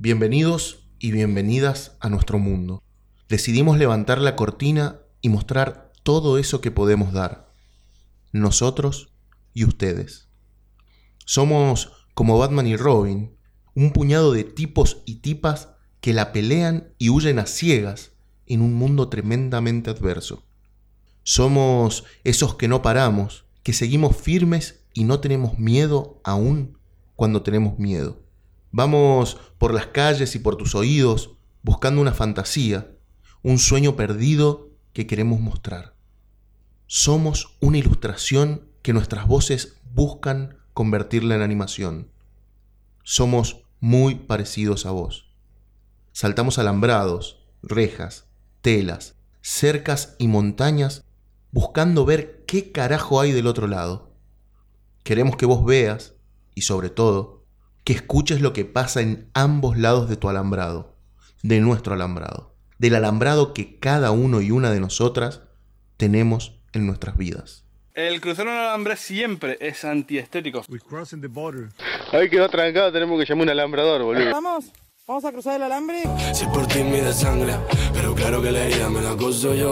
Bienvenidos y bienvenidas a nuestro mundo. Decidimos levantar la cortina y mostrar todo eso que podemos dar. Nosotros y ustedes. Somos como Batman y Robin, un puñado de tipos y tipas que la pelean y huyen a ciegas en un mundo tremendamente adverso. Somos esos que no paramos, que seguimos firmes y no tenemos miedo aún cuando tenemos miedo. Vamos por las calles y por tus oídos buscando una fantasía, un sueño perdido que queremos mostrar. Somos una ilustración que nuestras voces buscan convertirla en animación. Somos muy parecidos a vos. Saltamos alambrados, rejas, telas, cercas y montañas buscando ver qué carajo hay del otro lado. Queremos que vos veas, y sobre todo, que escuches lo que pasa en ambos lados de tu alambrado, de nuestro alambrado, del alambrado que cada uno y una de nosotras tenemos en nuestras vidas. El cruzar un alambre siempre es antiestético. Ahí quedó trancado, tenemos que llamar un alambrador, boludo. Vamos, vamos a cruzar el alambre. Si por ti mide sangre, pero claro que la herida me la acuso yo,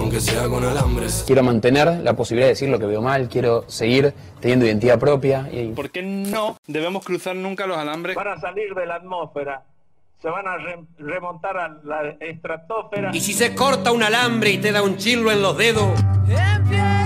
aunque sea con alambres. Quiero mantener la posibilidad de decir lo que veo mal, quiero seguir teniendo identidad propia. Y... ¿Por qué no debemos cruzar nunca los alambres? Van a salir de la atmósfera, se van a re- remontar a la estratosfera. Y si se corta un alambre y te da un chirlo en los dedos, En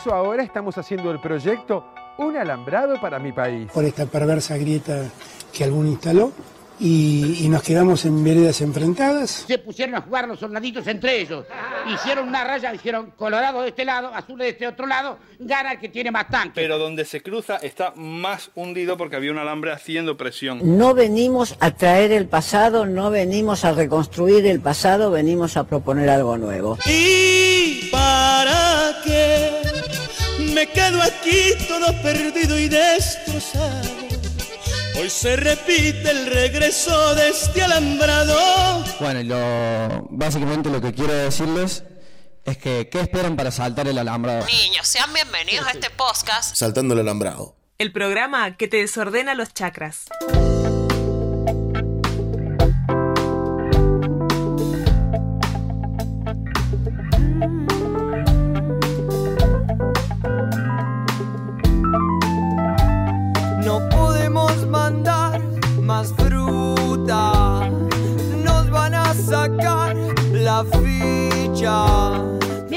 eso ahora estamos haciendo el proyecto Un alambrado para mi país. por esta perversa grieta que alguno instaló y, y nos quedamos en veredas enfrentadas. Se pusieron a jugar los soldaditos entre ellos. Hicieron una raya, dijeron colorado de este lado, azul de este otro lado, gana el que tiene más tanque. Pero donde se cruza está más hundido porque había un alambre haciendo presión. No venimos a traer el pasado, no venimos a reconstruir el pasado, venimos a proponer algo nuevo. ¿Y para qué me quedo aquí todo perdido y destrozado? Hoy se repite el regreso de este alambrado. Bueno, lo, básicamente lo que quiero decirles es que ¿qué esperan para saltar el alambrado? Niños, sean bienvenidos a este podcast. Saltando el alambrado. El programa que te desordena los chakras.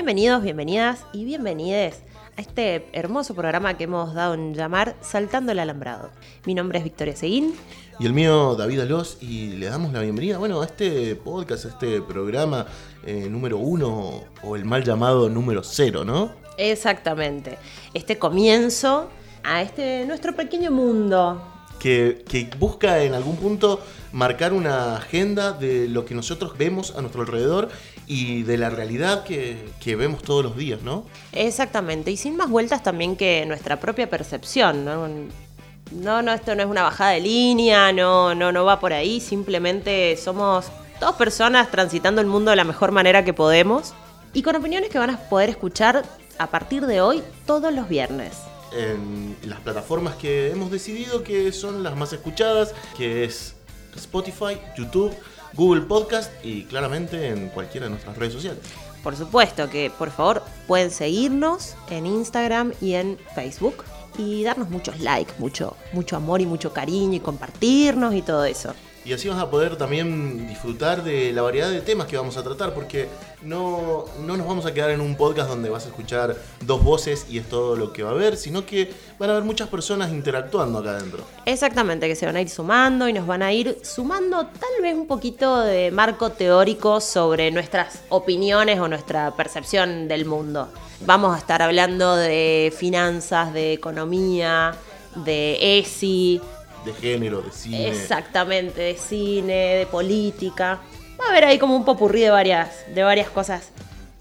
Bienvenidos, bienvenidas y bienvenides a este hermoso programa que hemos dado en llamar Saltando el Alambrado. Mi nombre es Victoria Seguín. Y el mío, David Alós, y le damos la bienvenida, bueno, a este podcast, a este programa eh, número uno, o el mal llamado número cero, ¿no? Exactamente. Este comienzo a este nuestro pequeño mundo. Que, busca en algún punto marcar una agenda de lo que nosotros vemos a nuestro alrededor y de la realidad que, que vemos todos los días, ¿no? Exactamente. Y sin más vueltas también que nuestra propia percepción, ¿no? No, no, esto no es una bajada de línea, no, no, no va por ahí. Simplemente somos dos personas transitando el mundo de la mejor manera que podemos y con opiniones que van a poder escuchar a partir de hoy todos los viernes. En las plataformas que hemos decidido que son las más escuchadas, que es Spotify, YouTube, Google Podcast y claramente en cualquiera de nuestras redes sociales. Por supuesto que por favor pueden seguirnos en Instagram y en Facebook y darnos muchos likes, mucho, mucho amor y mucho cariño y compartirnos y todo eso. Y así vas a poder también disfrutar de la variedad de temas que vamos a tratar, porque no, no nos vamos a quedar en un podcast donde vas a escuchar dos voces y es todo lo que va a haber, sino que van a haber muchas personas interactuando acá adentro. Exactamente, que se van a ir sumando y nos van a ir sumando tal vez un poquito de marco teórico sobre nuestras opiniones o nuestra percepción del mundo. Vamos a estar hablando de finanzas, de economía, de ESI, De género, de cine. Exactamente, de cine, de política. Va a haber ahí como un popurrí de varias, de varias cosas,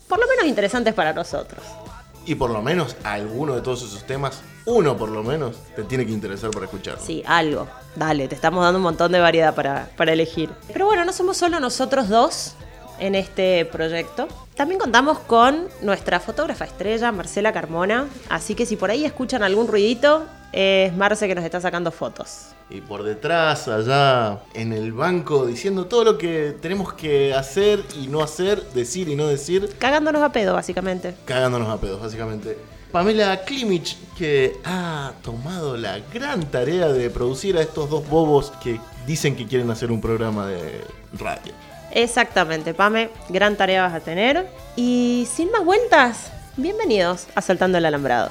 por lo menos interesantes para nosotros. Y por lo menos alguno de todos esos temas, uno por lo menos, te tiene que interesar para escucharlo. Sí, algo. Dale, te estamos dando un montón de variedad para, para elegir. Pero bueno, no somos solo nosotros dos en este proyecto. También contamos con nuestra fotógrafa estrella, Marcela Carmona, así que si por ahí escuchan algún ruidito, es Marce que nos está sacando fotos. Y por detrás, allá en el banco, diciendo todo lo que tenemos que hacer y no hacer, decir y no decir. Cagándonos a pedo, básicamente. Cagándonos a pedos, básicamente. Pamela Klimich, que ha tomado la gran tarea de producir a estos dos bobos que dicen que quieren hacer un programa de radio. Exactamente, Pame, gran tarea vas a tener. Y sin más vueltas, bienvenidos a Saltando el Alambrado.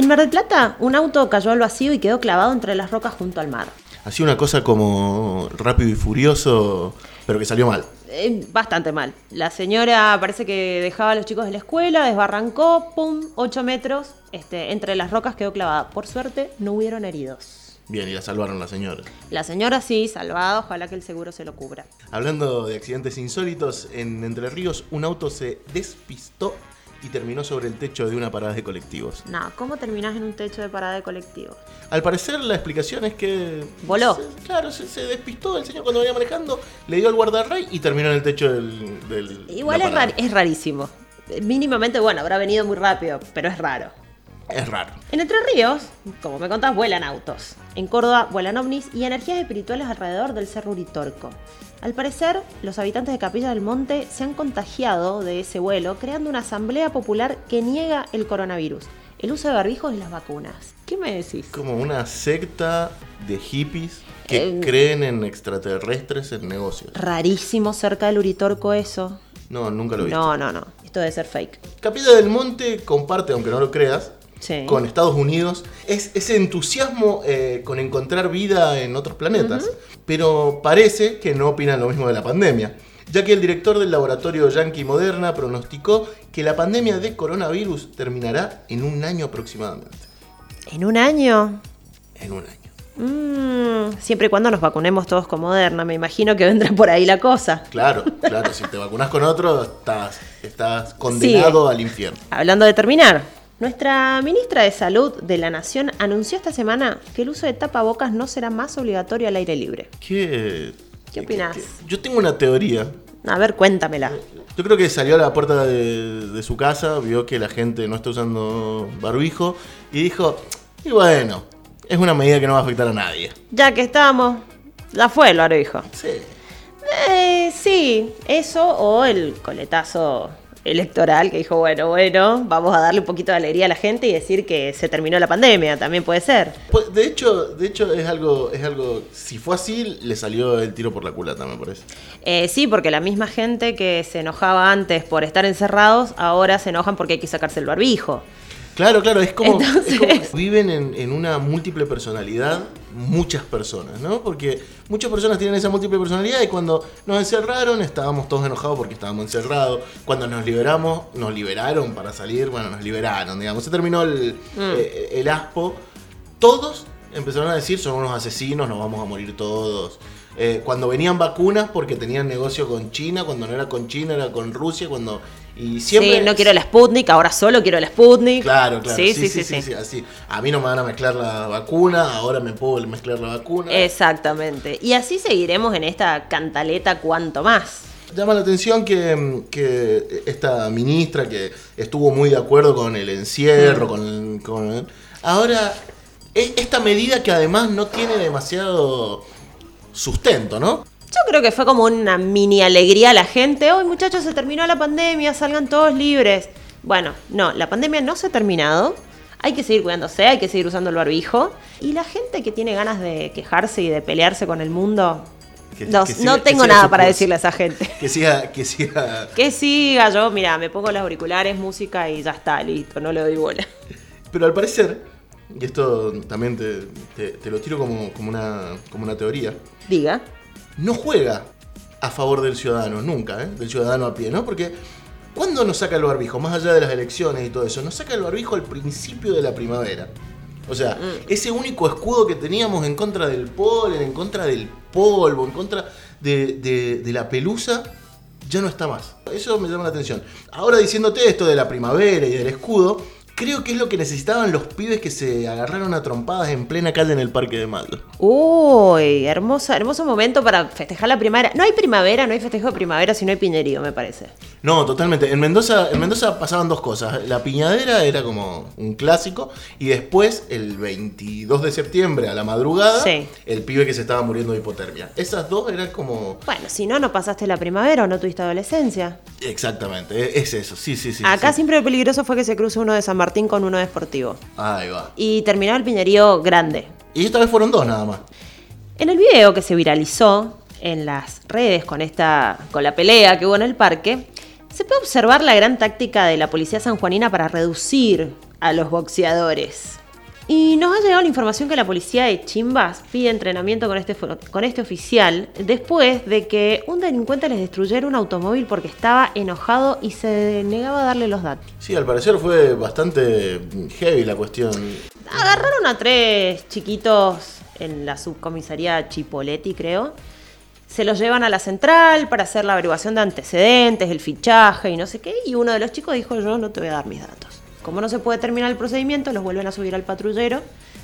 En Mar del Plata, un auto cayó al vacío y quedó clavado entre las rocas junto al mar. Hacía una cosa como rápido y furioso, pero que salió mal. Eh, bastante mal. La señora parece que dejaba a los chicos de la escuela, desbarrancó, pum, 8 metros, este, entre las rocas quedó clavada. Por suerte, no hubieron heridos. Bien, y la salvaron la señora. La señora sí, salvada, ojalá que el seguro se lo cubra. Hablando de accidentes insólitos, en Entre Ríos un auto se despistó y terminó sobre el techo de una parada de colectivos. No, ¿cómo terminás en un techo de parada de colectivo? Al parecer la explicación es que... Voló. se- claro, se, se despistó el señor cuando venía manejando, le dio al guardarray y terminó en el techo del... del- Igual es, rar- es rarísimo. Mínimamente, bueno, habrá venido muy rápido, pero es raro. Es raro. En Entre Ríos, como me contás, vuelan autos. En Córdoba vuelan ovnis y energías espirituales alrededor del Cerro Uritorco. Al parecer, los habitantes de Capilla del Monte se han contagiado de ese vuelo, creando una asamblea popular que niega el coronavirus, el uso de barbijos y las vacunas. ¿Qué me decís? Como una secta de hippies que Eh, creen en extraterrestres en negocios. Rarísimo cerca del Uritorco eso. No, nunca lo vi. No, no, no. Esto debe ser fake. Capilla del Monte comparte, aunque no lo creas, Sí. con Estados Unidos es ese entusiasmo eh, con encontrar vida en otros planetas. Pero parece que no opinan lo mismo de la pandemia, ya que el director del laboratorio Yankee Moderna pronosticó que la pandemia de coronavirus terminará en un año aproximadamente. ¿En un año? En un año. Mm, siempre y cuando nos vacunemos todos con Moderna, me imagino que vendrá por ahí la cosa. Claro, claro, si te vacunas con otro, estás, estás condenado al infierno. Hablando de terminar, nuestra ministra de Salud de la Nación anunció esta semana que el uso de tapabocas no será más obligatorio al aire libre. ¿Qué? ¿Qué opinás? Yo tengo una teoría. A ver, cuéntamela. Yo creo que salió a la puerta de, de su casa, vio que la gente no está usando barbijo y dijo, y bueno, es una medida que no va a afectar a nadie. Ya que estamos, la fue el barbijo. Sí. Eh, sí, eso o el coletazo electoral que dijo, bueno, bueno, vamos a darle un poquito de alegría a la gente y decir que se terminó la pandemia, también puede ser. Pues, de hecho, de hecho es algo, es algo, si fue así, le salió el tiro por la culata, me parece. Eh, sí, porque la misma gente que se enojaba antes por estar encerrados, ahora se enojan porque hay que sacarse el barbijo. Claro, claro, es como, es viven en, en una múltiple personalidad muchas personas, ¿no? Porque muchas personas tienen esa múltiple personalidad y cuando nos encerraron estábamos todos enojados porque estábamos encerrados. Cuando nos liberamos, nos liberaron para salir, bueno, nos liberaron, digamos. Se terminó el, Mm. eh, el aspo. Todos empezaron a decir, son unos asesinos, nos vamos a morir todos. Eh, cuando venían vacunas porque tenían negocio con China, cuando no era con China era con Rusia, cuando... Y siempre... Sí, no quiero la Sputnik, ahora solo quiero la Sputnik. Claro, claro. Sí, sí, sí, sí. sí, así. A mí no me van a mezclar la vacuna, ahora me puedo mezclar la vacuna. Exactamente. Y así seguiremos en esta cantaleta cuanto más. Llama la atención que, que esta ministra que estuvo muy de acuerdo con el encierro, con, con- Ahora, e- esta medida que además no tiene demasiado sustento, ¿no? Yo creo que fue como una mini alegría a la gente. Hoy muchachos, se terminó la pandemia, salgan todos libres. Bueno, no, la pandemia no se ha terminado. Hay que seguir cuidándose, hay que seguir usando el barbijo. Y la gente que tiene ganas de quejarse y de pelearse con el mundo, Que- no, que siga- no que tengo nada para curso. decirle a esa gente. Que siga, que siga. Que siga yo, mira, me pongo los auriculares, música y ya está, listo, no le doy bola. Pero al parecer, y esto también te, te- te lo tiro como, como, una, como una teoría, Diga. no juega a favor del ciudadano, nunca, ¿eh? del ciudadano a pie, ¿no? Porque ¿cuándo nos saca el barbijo? Más allá de las elecciones y todo eso, nos saca el barbijo al principio de la primavera. O sea, ese único escudo que teníamos en contra del polen, en contra del polvo, en contra de, de- de la pelusa, ya no está más. Eso me llama la atención. Ahora diciéndote esto de la primavera y del escudo, creo que es lo que necesitaban los pibes que se agarraron a trompadas en plena calle en el Parque de Maldo. Uy, hermosa, hermoso momento para festejar la primavera. No hay primavera, no hay festejo de primavera si no hay piñerío, me parece. No, totalmente. En Mendoza, en Mendoza pasaban dos cosas. La piñadera era como un clásico y después, el 22 de septiembre a la madrugada, Sí. el pibe que se estaba muriendo de hipotermia. Esas dos eran como... Bueno, si no, no pasaste la primavera o no tuviste adolescencia. Exactamente, e- es eso. Sí, sí, sí. Acá sí. siempre lo peligroso fue que se cruce uno de San Martín con uno de Sportivo. Ahí va. Y terminó el piñerío grande. Y esta vez fueron dos nada más. En el video que se viralizó en las redes con esta con la pelea que hubo en el parque, se puede observar la gran táctica de la policía sanjuanina para reducir a los boxeadores. Y nos ha llegado la información que la policía de Chimbas pide entrenamiento con este, con este oficial después de que un delincuente les destruyera un automóvil porque estaba enojado y se negaba a darle los datos. Sí, al parecer fue bastante heavy la cuestión. Agarraron a tres chiquitos en la subcomisaría Chipoletti, creo. Se los llevan a la central para hacer la averiguación de antecedentes, el fichaje y no sé qué. Y uno de los chicos dijo, yo no te voy a dar mis datos. Como no se puede terminar el procedimiento, los vuelven a subir al patrullero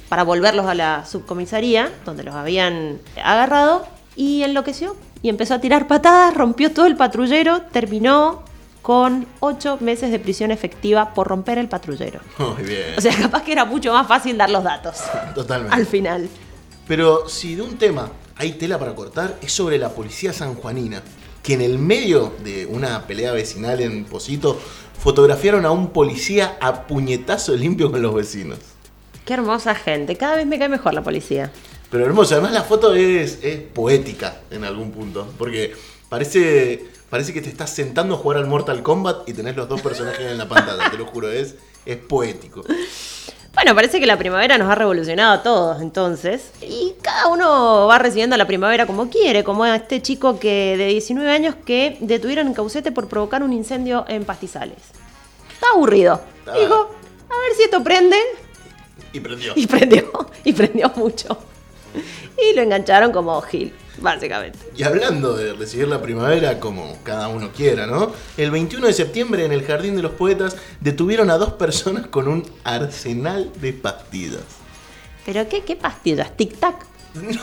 para volverlos a la subcomisaría, donde los habían agarrado, y enloqueció. Y empezó a tirar patadas, rompió todo el patrullero, terminó con ocho meses de prisión efectiva por romper el patrullero. Muy bien. O sea, capaz que era mucho más fácil dar los datos Totalmente. al final. Pero si de un tema hay tela para cortar, es sobre la policía sanjuanina, que en el medio de una pelea vecinal en Posito, fotografiaron a un policía a puñetazo limpio con los vecinos. Qué hermosa gente. Cada vez me cae mejor la policía. Pero hermoso, además la foto es, es poética en algún punto, porque parece, parece que te estás sentando a jugar al Mortal Kombat y tenés los dos personajes en la pantalla, te lo juro, es, es poético. Bueno, parece que la primavera nos ha revolucionado a todos entonces. Y cada uno va recibiendo la primavera como quiere, como a este chico que de 19 años que detuvieron en Caucete por provocar un incendio en pastizales. Está aburrido. Dijo, a ver si esto prende. Y prendió. Y prendió, y prendió mucho. Y lo engancharon como Gil, básicamente. Y hablando de recibir la primavera como cada uno quiera, ¿no? El 21 de septiembre en el Jardín de los Poetas detuvieron a dos personas con un arsenal de pastillas. ¿Pero qué, qué pastillas? ¿Tic-tac?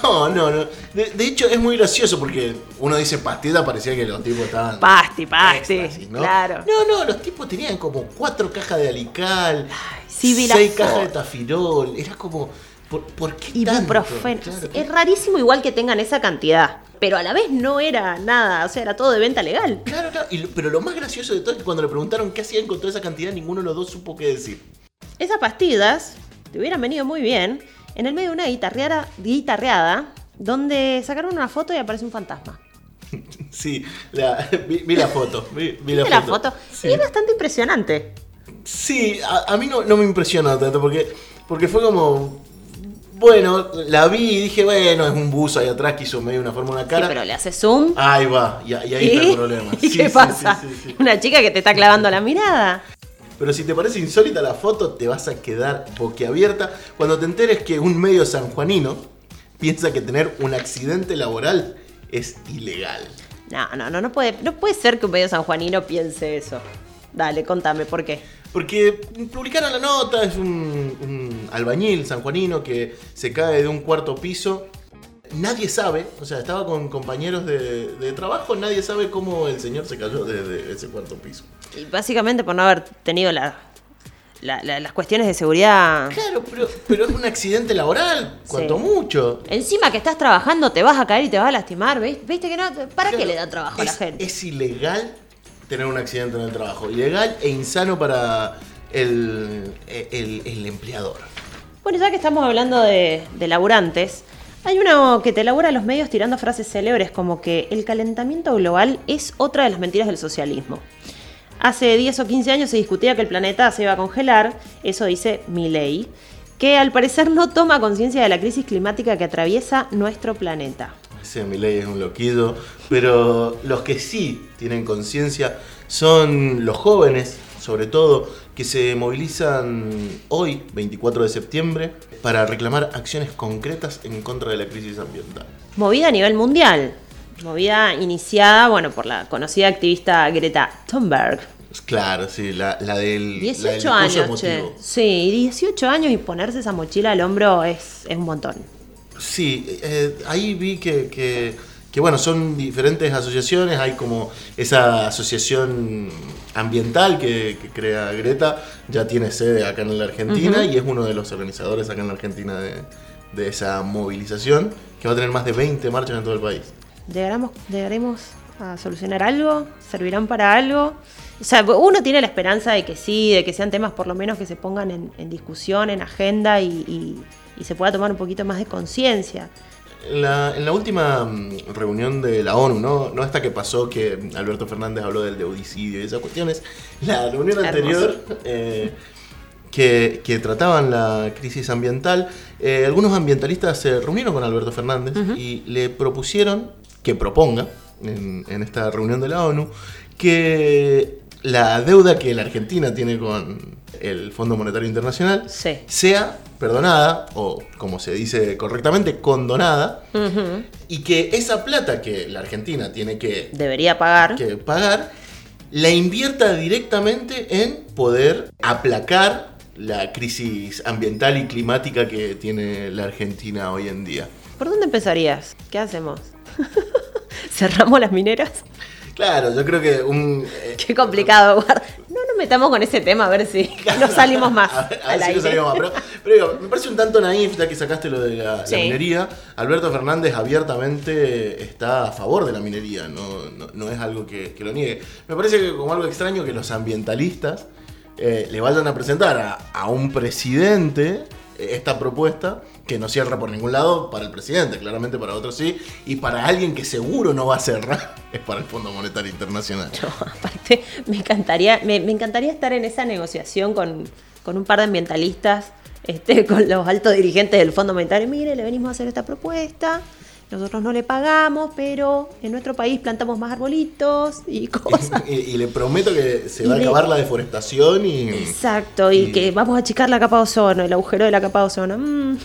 No, no, no. De, de hecho es muy gracioso porque uno dice pastilla, parecía que los tipos estaban... Pasti, pasti. éxtasis, ¿no? Claro. No, no, los tipos tenían como cuatro cajas de alical, sí seis cajas de tafirol. Era como, ¿por, por qué? Ibuprofeno. Claro, Es rarísimo igual que tengan esa cantidad. Pero a la vez no era nada, o sea, era todo de venta legal. Claro, claro. Y pero lo más gracioso de todo es que cuando le preguntaron qué hacían con toda esa cantidad, ninguno de los dos supo qué decir. Esas pastillas te hubieran venido muy bien en el medio de una guitarreada, guitarreada donde sacaron una foto y aparece un fantasma. Sí, la- vi, vi la foto. Vi, vi ¿Viste la foto? Sí, Y es bastante impresionante. Sí, a, a mí no, no me impresiona tanto porque, porque fue como. Bueno, la vi y dije, bueno, es un buzo ahí atrás que hizo medio una forma, una cara. Sí, pero le hace zoom. Ahí va, y, y ahí está el problema. ¿Y Sí, qué sí, pasa? Una chica que te está clavando la mirada. Pero si te parece insólita la foto, te vas a quedar boquiabierta cuando te enteres que un medio sanjuanino piensa que tener un accidente laboral es ilegal. No, no, no, no puede, no puede ser que un medio sanjuanino piense eso. Dale, contame, ¿por qué? Porque publicaron la nota, es un, un albañil sanjuanino que se cae de un cuarto piso. Nadie sabe, o sea, estaba con compañeros de, de trabajo, nadie sabe cómo el señor se cayó desde ese cuarto piso. Y básicamente por no haber tenido la- la- la- las cuestiones de seguridad. Claro, pero, pero es un accidente laboral, cuanto Sí. mucho. Encima que estás trabajando, te vas a caer y te vas a lastimar, ¿ves? ¿Viste que no? ¿Para qué le da trabajo a la gente? es ilegal tener un accidente en el trabajo, ilegal e insano para el, el- empleador. Bueno, ya que estamos hablando de, de laburantes, hay uno que te elabora los medios tirando frases célebres como que el calentamiento global es otra de las mentiras del socialismo. Hace 10 o 15 años se discutía que el planeta se iba a congelar, eso dice Milley, que al parecer no toma conciencia de la crisis climática que atraviesa nuestro planeta. Ese Milei es un loquillo, pero los que sí tienen conciencia son los jóvenes, sobre todo, que se movilizan hoy, 24 de septiembre, para reclamar acciones concretas en contra de la crisis ambiental. Movida a nivel mundial. Movida iniciada, bueno, por la conocida activista Greta Thunberg. Claro, sí, la, la del. 18 la del años, che. Sí, 18 años y ponerse esa mochila al hombro es, es un montón. Sí, eh, ahí vi que, que, que, bueno, son diferentes asociaciones, hay como esa asociación ambiental que, que crea Greta, ya tiene sede acá en la Argentina y es uno de los organizadores acá en la Argentina de, de esa movilización, que va a tener más de 20 marchas en todo el país. ¿Llegaremos, llegaremos a solucionar algo? ¿Servirán para algo? O sea, uno tiene la esperanza de que sí, de que sean temas por lo menos que se pongan en, en discusión, en agenda y, y- y se pueda tomar un poquito más de conciencia. En la, en la última mm, reunión de la ONU, ¿no? no esta que pasó que Alberto Fernández habló del deudicidio y esas cuestiones, la reunión anterior eh, que, que trataban la crisis ambiental, eh, algunos ambientalistas se reunieron con Alberto Fernández y le propusieron que proponga en, en esta reunión de la ONU que la deuda que la Argentina tiene con el Fondo Monetario Internacional Sí. sea perdonada, o como se dice correctamente, condonada, y que esa plata que la Argentina tiene que, Debería pagar. que pagar, la invierta directamente en poder aplacar la crisis ambiental y climática que tiene la Argentina hoy en día. ¿Por dónde empezarías? ¿Qué hacemos? ¿Cerramos las mineras? Claro, yo creo que un... eh, Qué complicado, guarda. Nos metamos con ese tema a ver si no salimos más A ver si aire. no salimos más. Pero, pero digo, me parece un tanto naif, ya que sacaste lo de la, minería. Alberto Fernández abiertamente está a favor de la minería, no, no, no es algo que, que lo niegue. Me parece que como algo extraño que los ambientalistas eh, le vayan a presentar a, a un presidente eh, esta propuesta que no cierra por ningún lado para el presidente, claramente para otros sí, y para alguien que seguro no va a cerrar es para el Fondo Monetario Internacional. Aparte, me encantaría, me, encantaría estar en esa negociación con, con un par de ambientalistas, este, con los altos dirigentes del Fondo Monetario. Mire, le venimos a hacer esta propuesta. Nosotros no le pagamos, pero en nuestro país plantamos más arbolitos y cosas. y, y le prometo que se va a Y acabar la deforestación y... Exacto, y, Y- que vamos a achicar la capa de ozono, el agujero de la capa de ozono. Mm,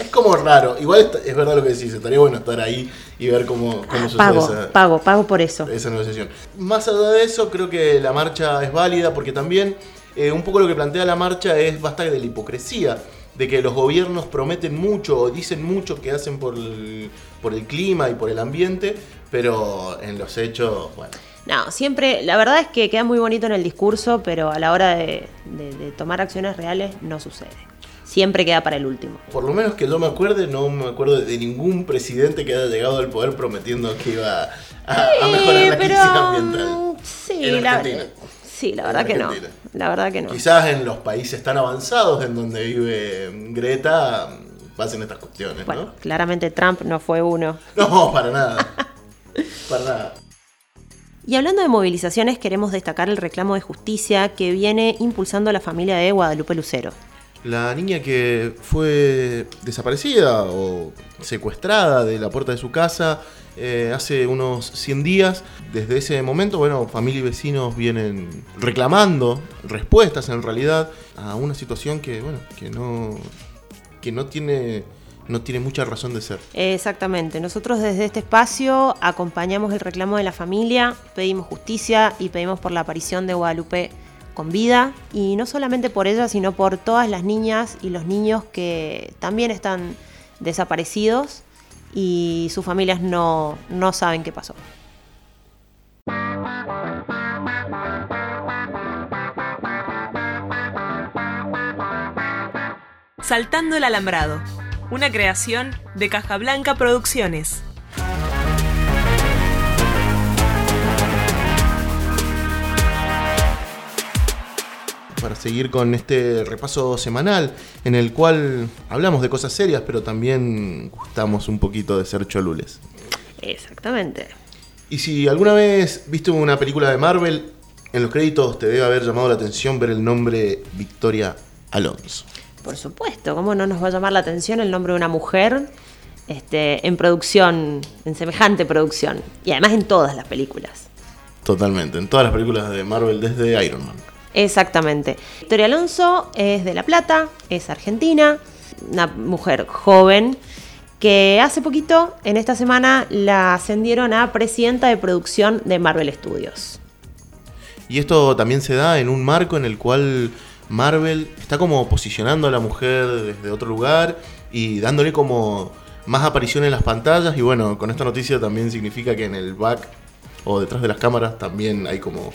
Es como raro. Igual es verdad lo que decís. Estaría bueno estar ahí y ver cómo, cómo sucede pago, esa, pago, pago por eso. esa negociación. Más allá de eso, creo que la marcha es válida porque también eh, un poco lo que plantea la marcha es basta de la hipocresía. De que los gobiernos prometen mucho o dicen mucho que hacen por el, por el clima y por el ambiente, pero en los hechos, bueno. No, siempre, la verdad es que queda muy bonito en el discurso, pero a la hora de, de- de tomar acciones reales no sucede. Siempre queda para el último. Por lo menos que yo me acuerde, no me acuerdo de ningún presidente que haya llegado al poder prometiendo que iba a, a mejorar la pero, crisis ambiental. Sí, En la, Argentina. sí, la En verdad que no. La verdad que no. Quizás en los países tan avanzados en donde vive Greta pasen estas cuestiones, Bueno, claramente Trump no fue uno. ¿no? No, para nada. Para nada. Y hablando de movilizaciones, queremos destacar el reclamo de justicia que viene impulsando la familia de Guadalupe Lucero. La niña que fue desaparecida o secuestrada de la puerta de su casa eh, hace unos 100 días, desde ese momento, bueno, familia y vecinos vienen reclamando respuestas en realidad a una situación que, bueno, que no, que no tiene, no tiene mucha razón de ser. Exactamente, nosotros desde este espacio acompañamos el reclamo de la familia, pedimos justicia y pedimos por la aparición de Guadalupe con vida y no solamente por ella, sino por todas las niñas y los niños que también están desaparecidos y sus familias no, no saben qué pasó. Saltando el alambrado. Una creación de Caja Blanca Producciones. para seguir con este repaso semanal en el cual hablamos de cosas serias, pero también gustamos un poquito de ser cholules. Exactamente. Y si alguna vez viste una película de Marvel, en los créditos te debe haber llamado la atención ver el nombre Victoria Alonso. Por supuesto, ¿cómo no nos va a llamar la atención el nombre de una mujer este, en producción, en semejante producción? Y además en todas las películas. Totalmente, en todas las películas de Marvel desde Iron Man. Exactamente. Victoria Alonso es de La Plata, es argentina, una mujer joven que hace poquito, en esta semana, la ascendieron a presidenta de producción de Marvel Studios. Y esto también se da en un marco en el cual Marvel está como posicionando a la mujer desde otro lugar y dándole como más aparición en las pantallas. Y bueno, con esta noticia también significa que en el back o detrás de las cámaras también hay como...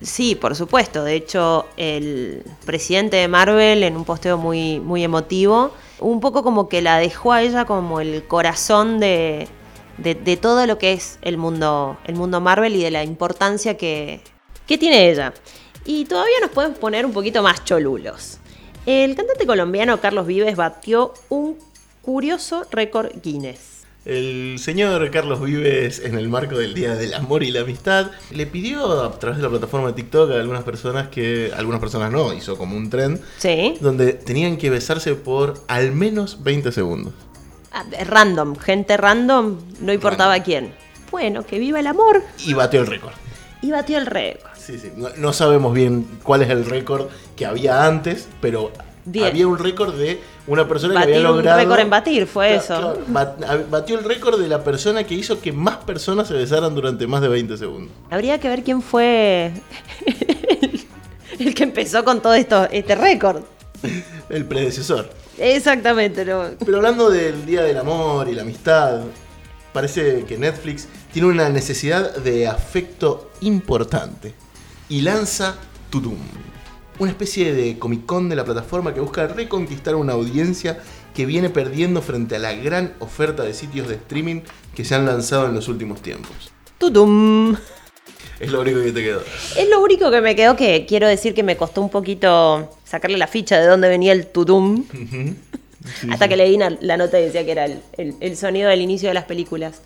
Sí, por supuesto. De hecho, el presidente de Marvel, en un posteo muy, muy emotivo, un poco como que la dejó a ella como el corazón de, de, de todo lo que es el mundo, el mundo Marvel y de la importancia que, que tiene ella. Y todavía nos podemos poner un poquito más cholulos. El cantante colombiano Carlos Vives batió un curioso récord Guinness. El señor Carlos Vives, en el marco del Día del Amor y la Amistad, le pidió a través de la plataforma de TikTok a algunas personas que, algunas personas no, hizo como un tren, Sí. donde tenían que besarse por al menos 20 segundos. Ah, Random, gente random, no importaba quién. Bueno, que viva el amor. Y batió el récord. Y batió el récord. Sí, sí. No, no sabemos bien cuál es el récord que había antes, pero había un récord de una persona que había un logrado. récord en batir, fue Claro, eso. claro, batió el récord de la persona que hizo que más personas se besaran durante más de 20 segundos. Habría que ver quién fue el, el que empezó con todo esto, este récord. El predecesor. Exactamente, no. Pero hablando del Día del Amor y la Amistad, parece que Netflix tiene una necesidad de afecto importante y lanza Tutum, una especie de Comic Con de la plataforma que busca reconquistar una audiencia que viene perdiendo frente a la gran oferta de sitios de streaming que se han lanzado en los últimos tiempos. Tutum. Es lo único que te quedó. Es lo único que me quedó que quiero decir que me costó un poquito sacarle la ficha de dónde venía el tutum. hasta que leí la nota y decía que era el, el- el sonido del inicio de las películas.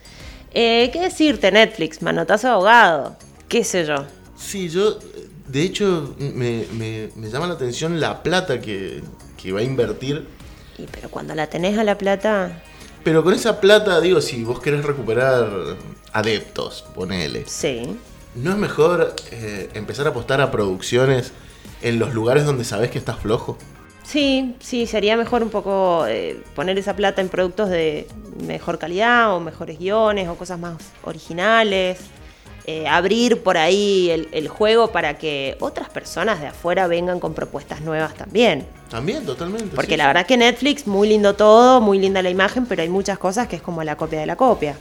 Eh, ¿Qué decirte, Netflix? Manotazo de abogado. ¿Qué sé yo? Sí, yo, de hecho, me, me- me llama la atención la plata que, que va a invertir Y pero cuando la tenés a la plata. Pero con esa plata, digo, si vos querés recuperar adeptos, ponele. Sí. ¿No es mejor eh, empezar a apostar a producciones en los lugares donde sabés que estás flojo? Sí, sí, sería mejor un poco eh, poner esa plata en productos de mejor calidad o mejores guiones o cosas más originales. Eh, abrir por ahí el, el juego para que otras personas de afuera vengan con propuestas nuevas también. También, totalmente. Porque sí, la sí. verdad que Netflix, muy lindo todo, muy linda la imagen, pero hay muchas cosas que es como la copia de la copia.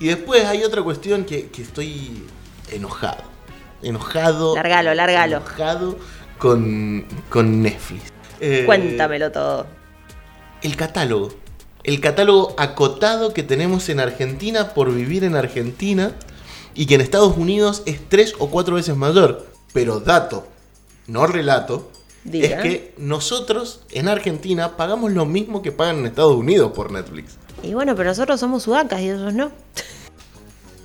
Y después hay otra cuestión que, que estoy enojado. Enojado. Lárgalo, lárgalo. Enojado con, con Netflix. Eh, Cuéntamelo todo. El catálogo. El catálogo acotado que tenemos en Argentina por vivir en Argentina y que en Estados Unidos es tres o cuatro veces mayor. Pero dato, no relato, Diga. es que nosotros en Argentina pagamos lo mismo que pagan en Estados Unidos por Netflix. Y bueno, pero nosotros somos sudacas y ellos no.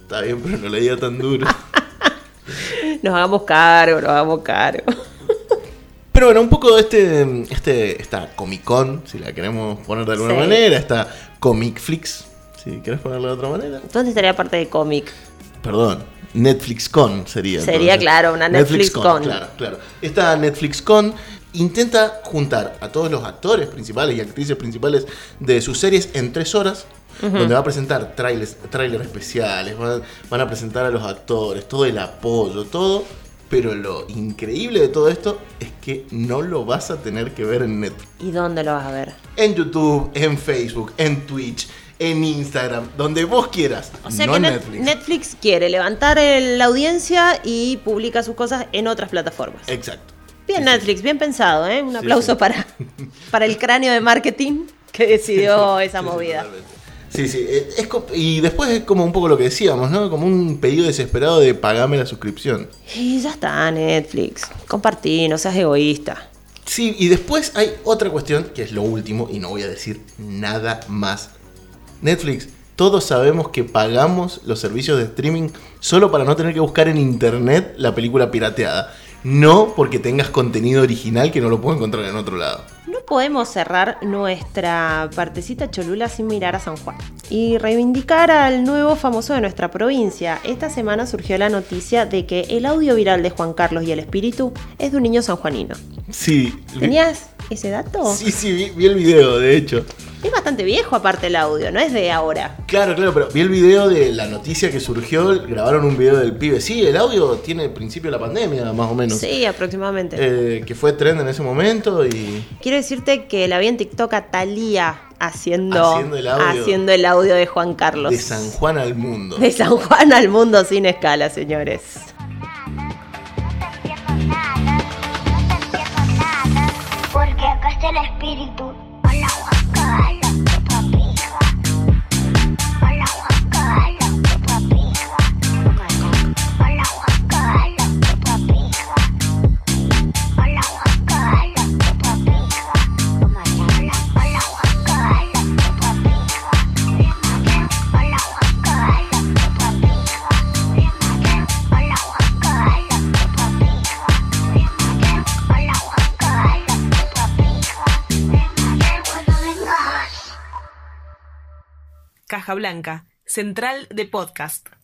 Está bien, pero no le diga tan duro. Nos hagamos cargo, nos hagamos cargo. Pero bueno, un poco este, este, esta Comic Con, si la queremos poner de alguna Sí. manera, esta Comic Flix, si querés ponerla de otra manera. ¿Dónde estaría parte de cómic? Perdón, Netflix Con sería. Sería, claro, una Netflix Con. Claro, claro. Esta Netflix Con intenta juntar a todos los actores principales y actrices principales de sus series en tres horas. Donde va a presentar trailers, trailers especiales, van, van a presentar a los actores, todo el apoyo, todo. Pero lo increíble de todo esto es que no lo vas a tener que ver en Netflix. ¿Y dónde lo vas a ver? En YouTube, en Facebook, en Twitch, en Instagram, donde vos quieras. O sea no que Netflix. Netflix quiere levantar el- la audiencia y publica sus cosas en otras plataformas. Exacto. Bien Netflix, bien pensado, ¿eh? Un aplauso sí. Para, para el cráneo de marketing que decidió esa movida. Sí, sí. eh, es y después es como un poco lo que decíamos, ¿no? Como un pedido desesperado de pagame la suscripción. Y ya está, Netflix. Compartí, no seas egoísta. Sí, y después hay otra cuestión, que es lo último, y no voy a decir nada más. Netflix, todos sabemos que pagamos los servicios de streaming solo para no tener que buscar en internet la película pirateada. No porque tengas contenido original que no lo puedo encontrar en otro lado. No podemos cerrar nuestra partecita cholula sin mirar a San Juan y reivindicar al nuevo famoso de nuestra provincia. Esta semana surgió la noticia de que el audio viral de Juan Carlos y el espíritu es de un niño sanjuanino. Sí. ¿Tenías ese dato? Sí, sí, vi, vi el video, de hecho. Es bastante viejo aparte el audio, no es de ahora. Claro, claro, pero vi el video de la noticia que surgió, grabaron un video del pibe. Sí, el audio tiene el principio de la pandemia, más o menos. Sí, aproximadamente. Eh, que fue trend en ese momento y... Quiero decirte que la vi en TikTok a Thalía haciendo, Haciendo el audio. haciendo el audio de Juan Carlos. De San Juan al mundo. De San Juan al mundo sin escala, señores. Blanca, central de podcast.